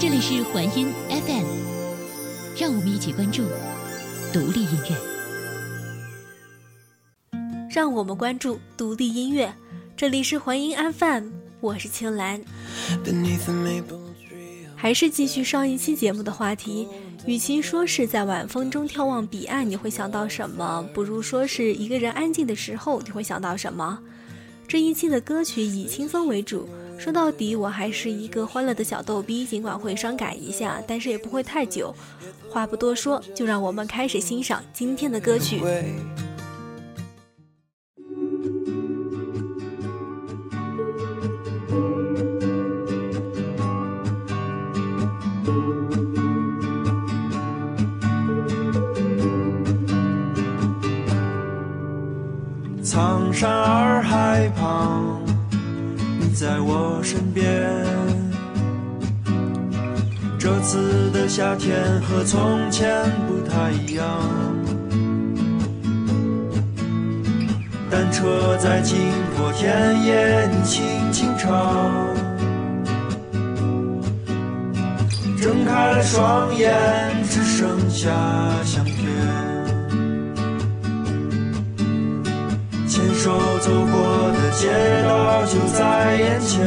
这里是环音 FM，让我们一起关注独立音乐。让我们关注独立音乐，这里是环音 FM，我是青兰。还是继续上一期节目的话题，与其说是在晚风中眺望彼岸，你会想到什么？不如说是一个人安静的时候，你会想到什么？这一期的歌曲以轻松为主。说到底，我还是一个欢乐的小逗逼，尽管会伤感一下，但是也不会太久。话不多说，就让我们开始欣赏今天的歌曲。这次的夏天和从前不太一样。单车在经过田野，你轻轻唱。睁开了双眼，只剩下相片。牵手走过的街道就在眼前，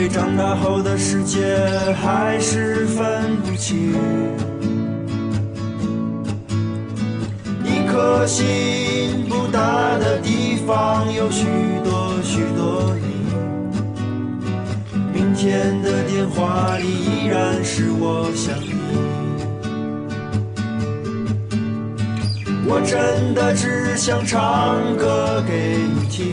为长大后的世界还是分不清。一颗心不大的地方有许多许多你，明天的电话里依然是我想你。我真的只想唱歌给你听，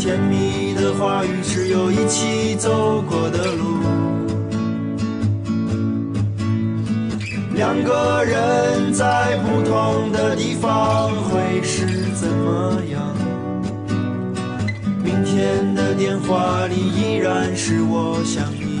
甜蜜的话语，只有一起走过的路。两个人在不同的地方会是怎么样？明天的电话里依然是我想你。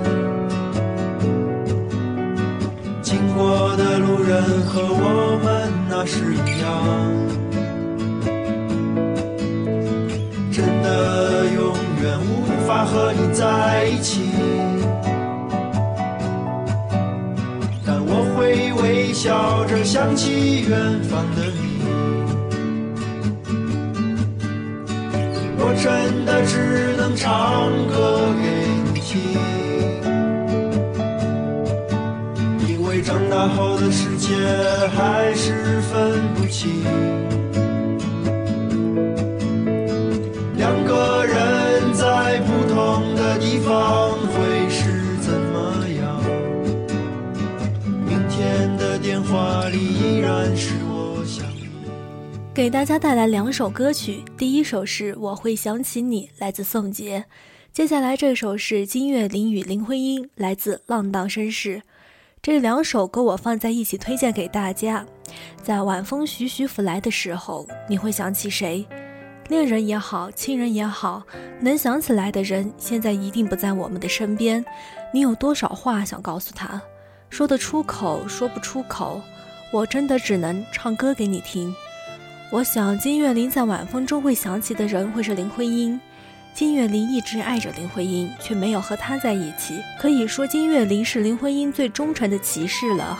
和我们那时一样，真的永远无法和你在一起，但我会微笑着想起远方的你，我真的只能唱歌给你听。因为长大后的世还是分不清。两个人在不同的地方会是怎么样？天的电话里依然是我想。给大家带来两首歌曲，第一首是《我会想起你》，来自宋杰。接下来这首是金岳霖与林徽因，来自《浪荡绅士》。这两首歌我放在一起推荐给大家。在晚风徐徐拂来的时候，你会想起谁？恋人也好，亲人也好，能想起来的人，现在一定不在我们的身边。你有多少话想告诉他？说得出口，说不出口，我真的只能唱歌给你听。我想金岳霖在晚风中会想起的人会是林徽因。金岳霖一直爱着林徽因，却没有和她在一起。可以说，金岳霖是林徽因最忠诚的骑士了。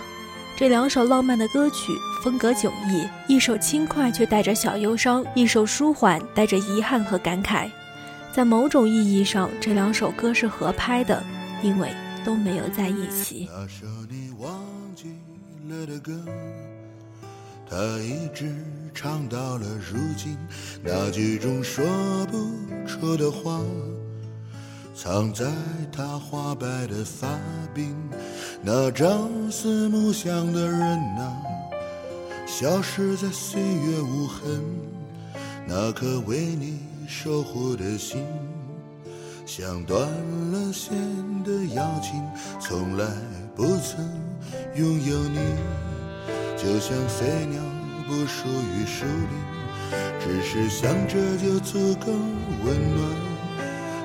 这两首浪漫的歌曲风格迥异，一首轻快却带着小忧伤，一首舒缓带着遗憾和感慨。在某种意义上，这两首歌是合拍的，因为都没有在一起。那首你忘记了的歌，他一直唱到了如今。那句中说不出的话，藏在他花白的发鬓。那朝思暮想的人啊，消失在岁月无痕。那颗为你守护的心，像断了线的邀请，从来不曾拥有你。就像飞鸟不属于树林，只是想着就足够温暖。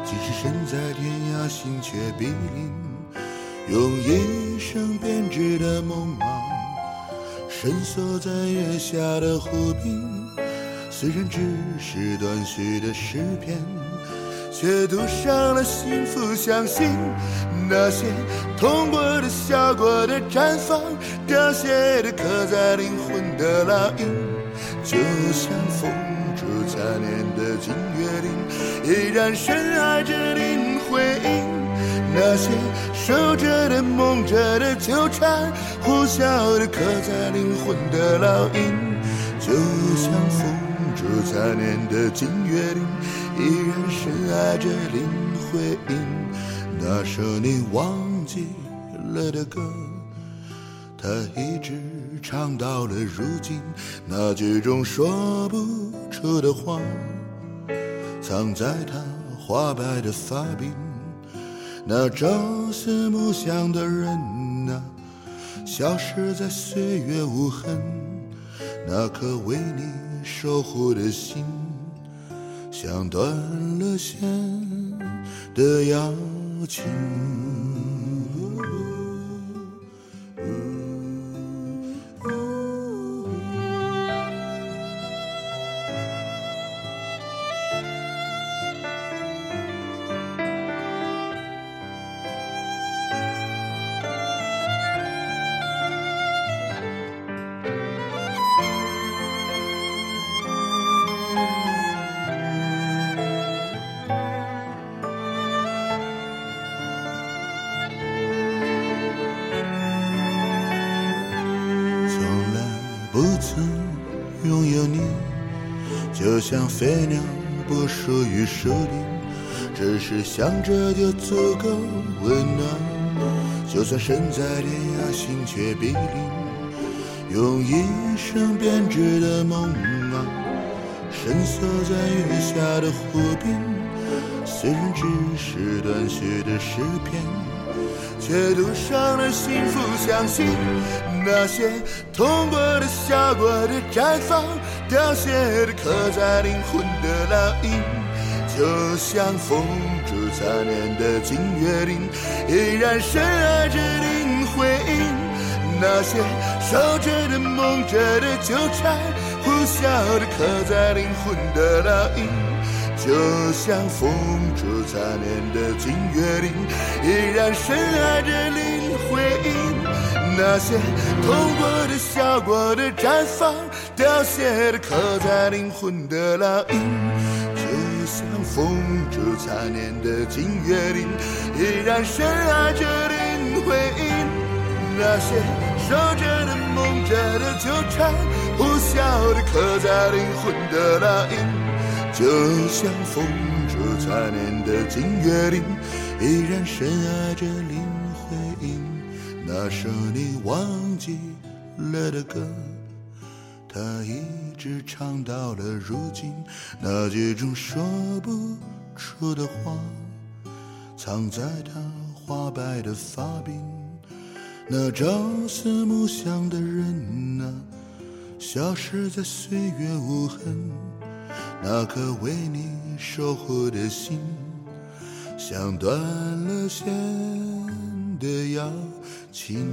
即使身在天涯，心却比邻。用一生编织的梦啊，深锁在月下的湖滨。虽然只是短续的诗篇，却赌上了幸福。相信那些痛过的、笑过的、绽放、凋谢的、刻在灵魂的烙印，就像风烛残年的金月令，依然深爱着林徽因。那些守着的、梦着的、纠缠、呼啸的、刻在灵魂的烙印，就像风。烛残年的金月令，依然深爱着林徽因。那首你忘记了的歌，他一直唱到了如今。那句中说不出的话，藏在他花白的发鬓。那朝思暮想的人啊，消失在岁月无痕。那颗为你。守护的心，像断了线的邀请。飞鸟不属于树林，只是想着就足够温暖。就算身在天涯，心却比邻。用一生编织的梦啊，深锁在月下的湖滨。虽然只是短续的诗篇，却读上了幸福。相信那些痛过的、笑过的、绽放。凋谢的刻在灵魂的烙印，就像风烛残年的金岳霖，依然深爱着林徽因。那些守着的、梦着的、纠缠、呼啸的，刻在灵魂的烙印，就像风烛残年的金岳霖，依然深爱着林徽因。那些痛过的、笑过的、绽放、凋谢的，刻在灵魂的烙印，就像风烛残年的金岳霖，依然深爱着林徽因。那些守着的、梦着的、纠缠、呼啸的，刻在灵魂的烙印，就像风烛残年的金岳霖，依然深爱着林徽因。那首你忘记了的歌，他一直唱到了如今，那几种说不出的话，藏在他花白的发鬓。那朝思暮想的人啊，消失在岁月无痕。那颗为你守护的心，像断了线的邀请。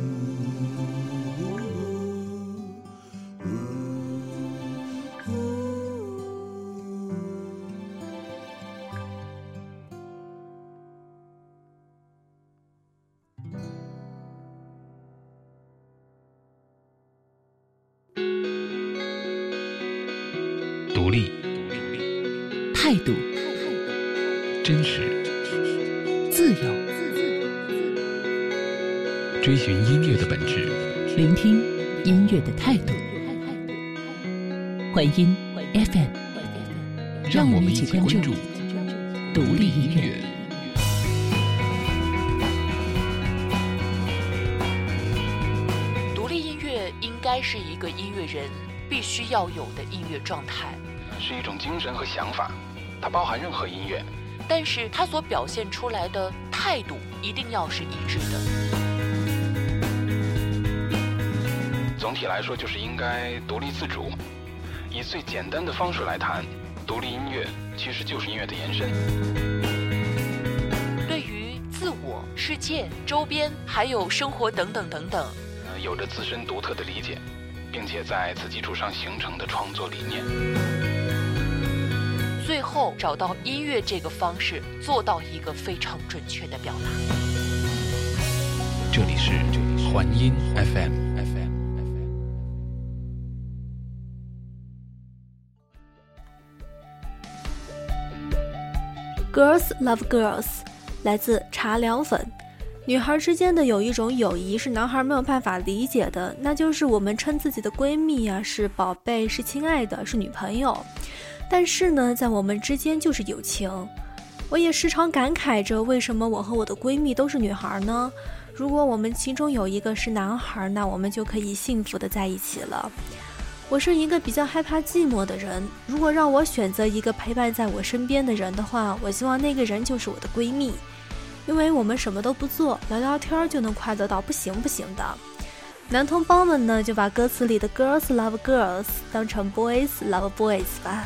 该是一个音乐人必须要有的音乐状态，是一种精神和想法，它包含任何音乐。但是它所表现出来的态度一定要是一致的。总体来说，就是应该独立自主。以最简单的方式来谈，独立音乐其实就是音乐的延伸。对于自我、世界、周边还有生活等等等等，呃，有着自身独特的理解，并且在此基础上形成的创作理念。最后找到音乐这个方式，做到一个非常准确的表达。这里是环音 FM。Girls love girls，来自茶凉粉。女孩之间的有一种友谊是男孩没有办法理解的，那就是我们称自己的闺蜜呀、是宝贝、是亲爱的、是女朋友。但是呢，在我们之间就是友情。我也时常感慨着，为什么我和我的闺蜜都是女孩呢？如果我们其中有一个是男孩，那我们就可以幸福的在一起了。我是一个比较害怕寂寞的人，如果让我选择一个陪伴在我身边的人的话，我希望那个人就是我的闺蜜，因为我们什么都不做，聊聊天就能快乐到不行不行的。男同胞们呢，就把歌词里的 “girls love girls” 当成 “boys love boys” 吧。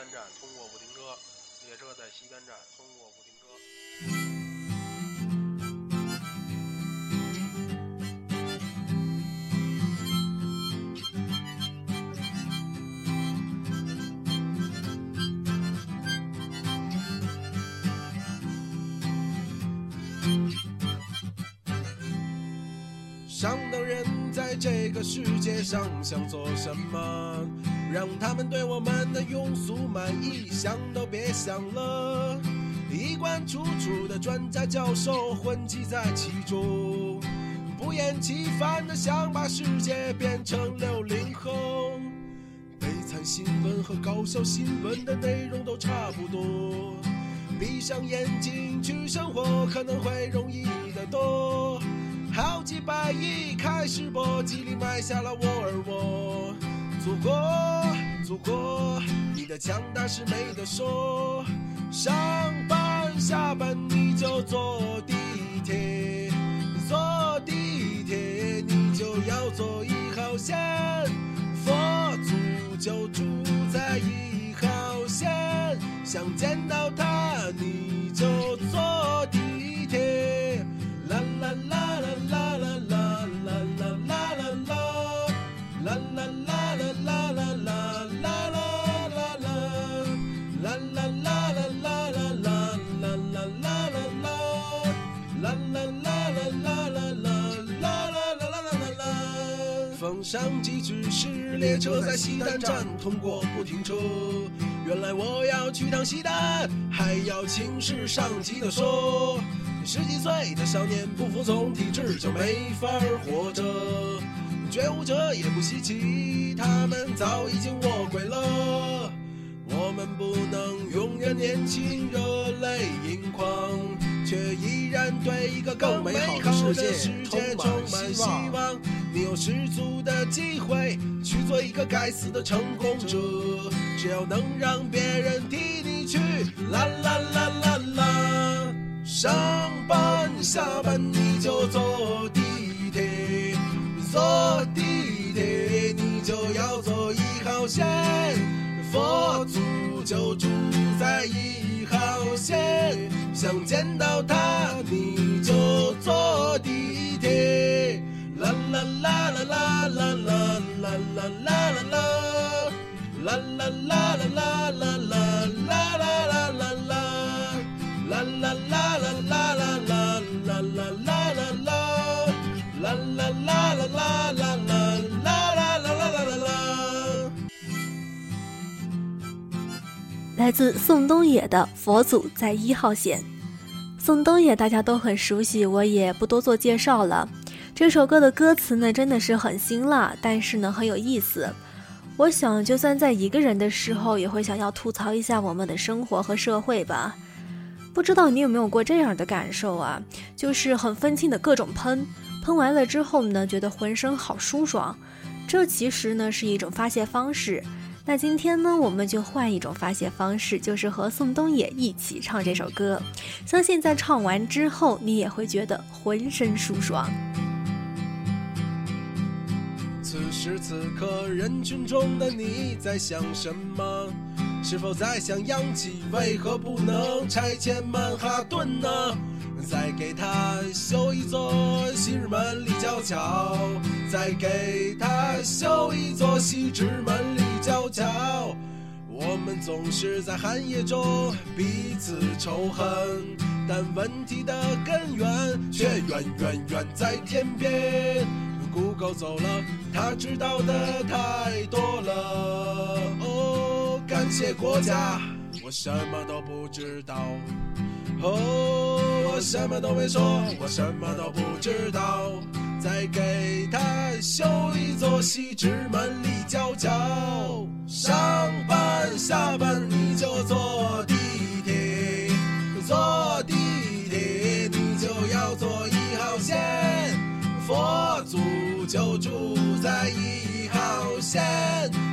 单站通过不停车。列车在西单站通过不停车。上等人在这个世界上想做什么？让他们对我们的庸俗满意，想都别想了。衣冠楚楚的专家教授混迹在其中，不厌其烦的想把世界变成六零后。悲惨新闻和搞笑新闻的内容都差不多，闭上眼睛去生活可能会容易得多。好几百亿开始搏击里埋下了沃尔沃。祖国，祖国，你的强大是没得说。上班下班你就坐地铁，坐地铁你就要坐一号线。佛祖就住在一号线，想见到他你就坐地铁。啦啦啦上级指示，列车在西单站通过不停车。原来我要去趟西单，还要请示上级的说。十几岁的少年不服从体制就没法活着，觉悟者也不稀奇，他们早已经卧轨了。我们不能永远年轻，热泪盈眶，对一个更美好的世界充满希望。你有十足的机会去做一个该死的成功者，只要能让别人替你去，啦啦啦啦啦。上班下班你就坐地铁，坐地铁你就要坐一号线，佛祖就住在一号线，想见到他你就坐地，来自宋冬野的《佛祖在一号线》。宋冬野大家都很熟悉，我也不多做介绍了。这首歌的歌词呢，真的是很辛辣，但是呢很有意思。我想，就算在一个人的时候，也会想要吐槽一下我们的生活和社会吧。不知道你有没有过这样的感受啊？就是很愤青的各种喷，喷完了之后呢，觉得浑身好舒爽。这其实呢是一种发泄方式。那今天呢，我们就换一种发泄方式，就是和宋冬野一起唱这首歌。相信在唱完之后，你也会觉得浑身舒爽。此时此刻，人群中的你在想什么？是否在想洋气？为何不能拆迁曼哈顿呢？再给他修一座西直门立交桥，再给他修一座西直门立小桥。我们总是在寒夜中彼此仇恨，但问题的根源却远远远在天边。Google 走了，他知道的太多了。哦，感谢国家，我什么都不知道。哦，我什么都没说，我什么都不知道。再给他修一座西直门立交桥，上班下班你就坐地铁，坐地铁你就要坐一号线，佛祖就住在一号线，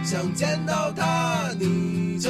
想见到他你就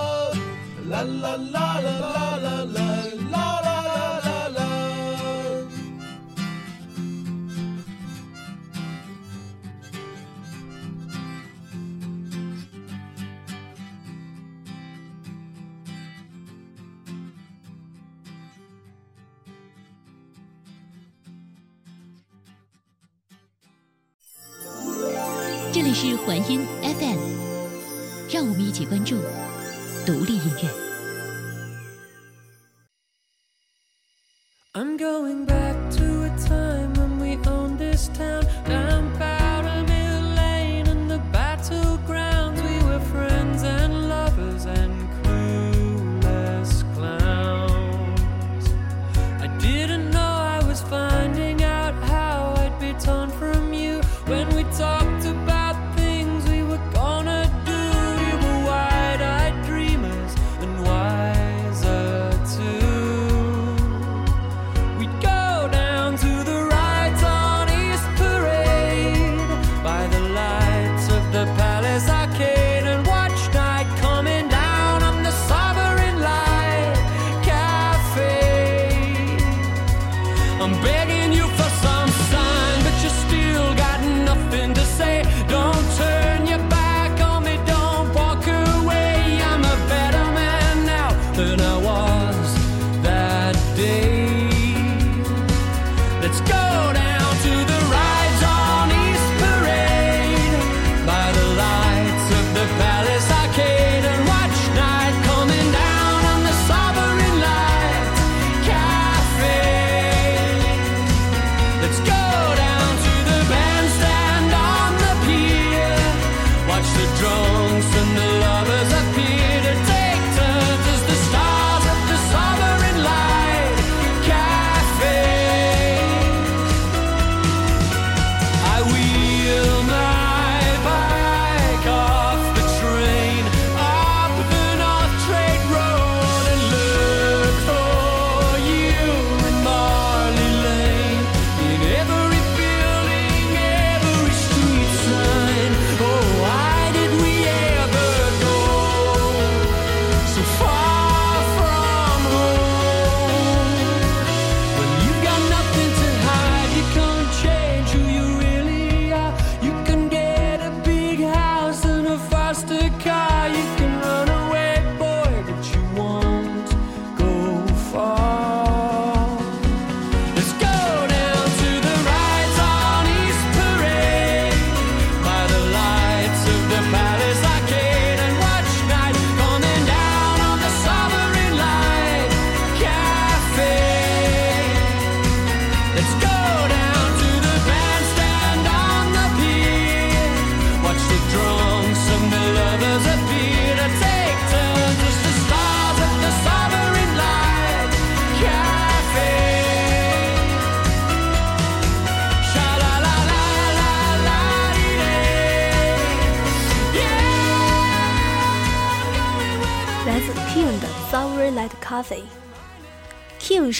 啦啦啦啦啦啦啦。啦啦啦啦。这里是环音 FM，让我们一起关注独立音乐。Going back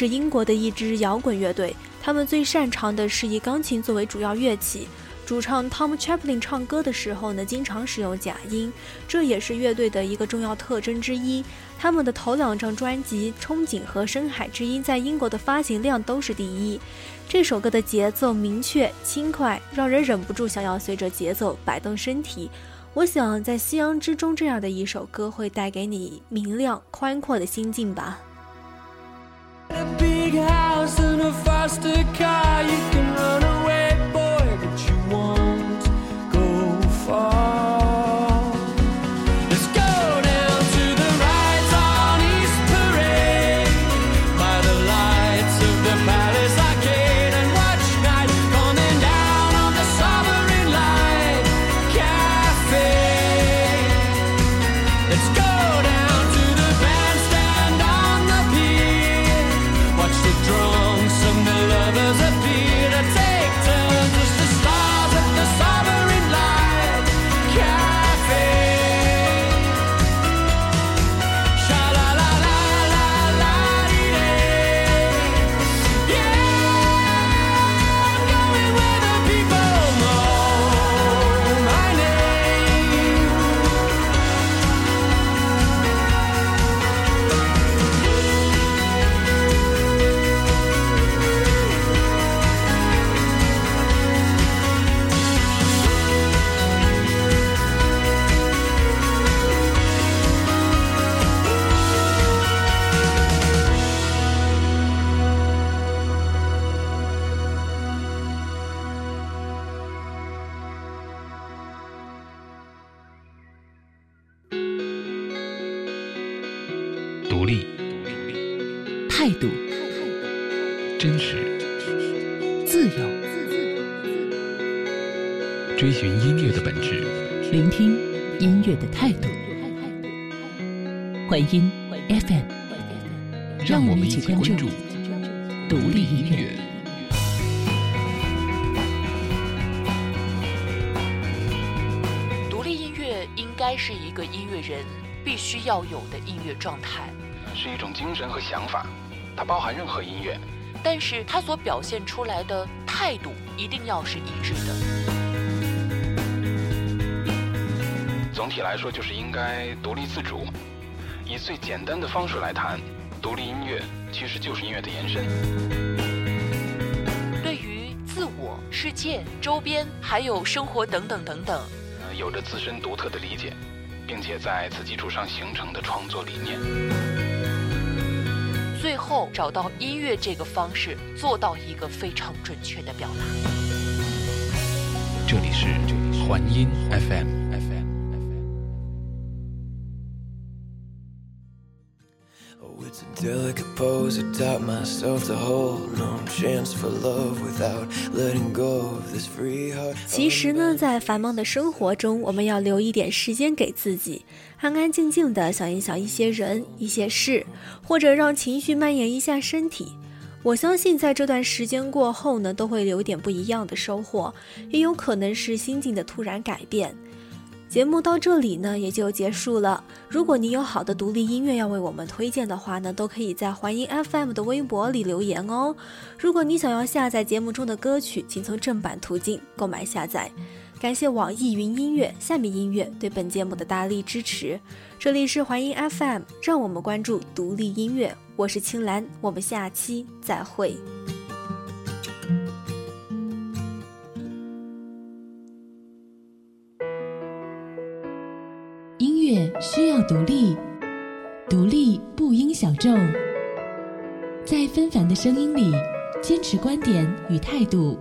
是英国的一支摇滚乐队，他们最擅长的是以钢琴作为主要乐器。主唱 Tom Chaplin 唱歌的时候呢，经常使用假音，这也是乐队的一个重要特征之一。他们的头两张专辑《憧憬》和《深海之音》在英国的发行量都是第一。这首歌的节奏明确轻快，让人忍不住想要随着节奏摆动身体。我想，在夕阳之中这样的一首歌会带给你明亮宽阔的心境吧。big house in a foster car. 应该是一个音乐人必须要有的音乐状态，是一种精神和想法，它包含任何音乐。但是它所表现出来的态度一定要是一致的。总体来说，就是应该独立自主。以最简单的方式来谈，独立音乐其实就是音乐的延伸。对于自我、世界、周边还有生活等等等等，呃，有着自身独特的理解，并且在此基础上形成的创作理念。最后找到音乐这个方式，做到一个非常准确的表达。这里是环音 FM。It's a delicate pose. I doubt myself to hold. No chance for love without letting go of this free heart. 其实呢，在繁忙的生活中，我们要留一点时间给自己，安安静静的想一想一些人、一些事，或者让情绪蔓延一下身体。我相信，在这段时间过后呢，都会有点不一样的收获，也有可能是心境的突然改变。节目到这里呢，也就结束了。如果你有好的独立音乐要为我们推荐的话呢，都可以在环音 FM 的微博里留言哦。如果你想要下载节目中的歌曲，请从正版途径购买下载。感谢网易云音乐、下面音乐对本节目的大力支持。这里是环音 FM，让我们关注独立音乐。我是青兰，我们下期再会。乐需要独立，独立不应小众。在纷繁的声音里，坚持观点与态度，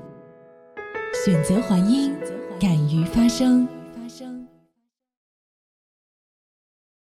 选择还音，敢于发声。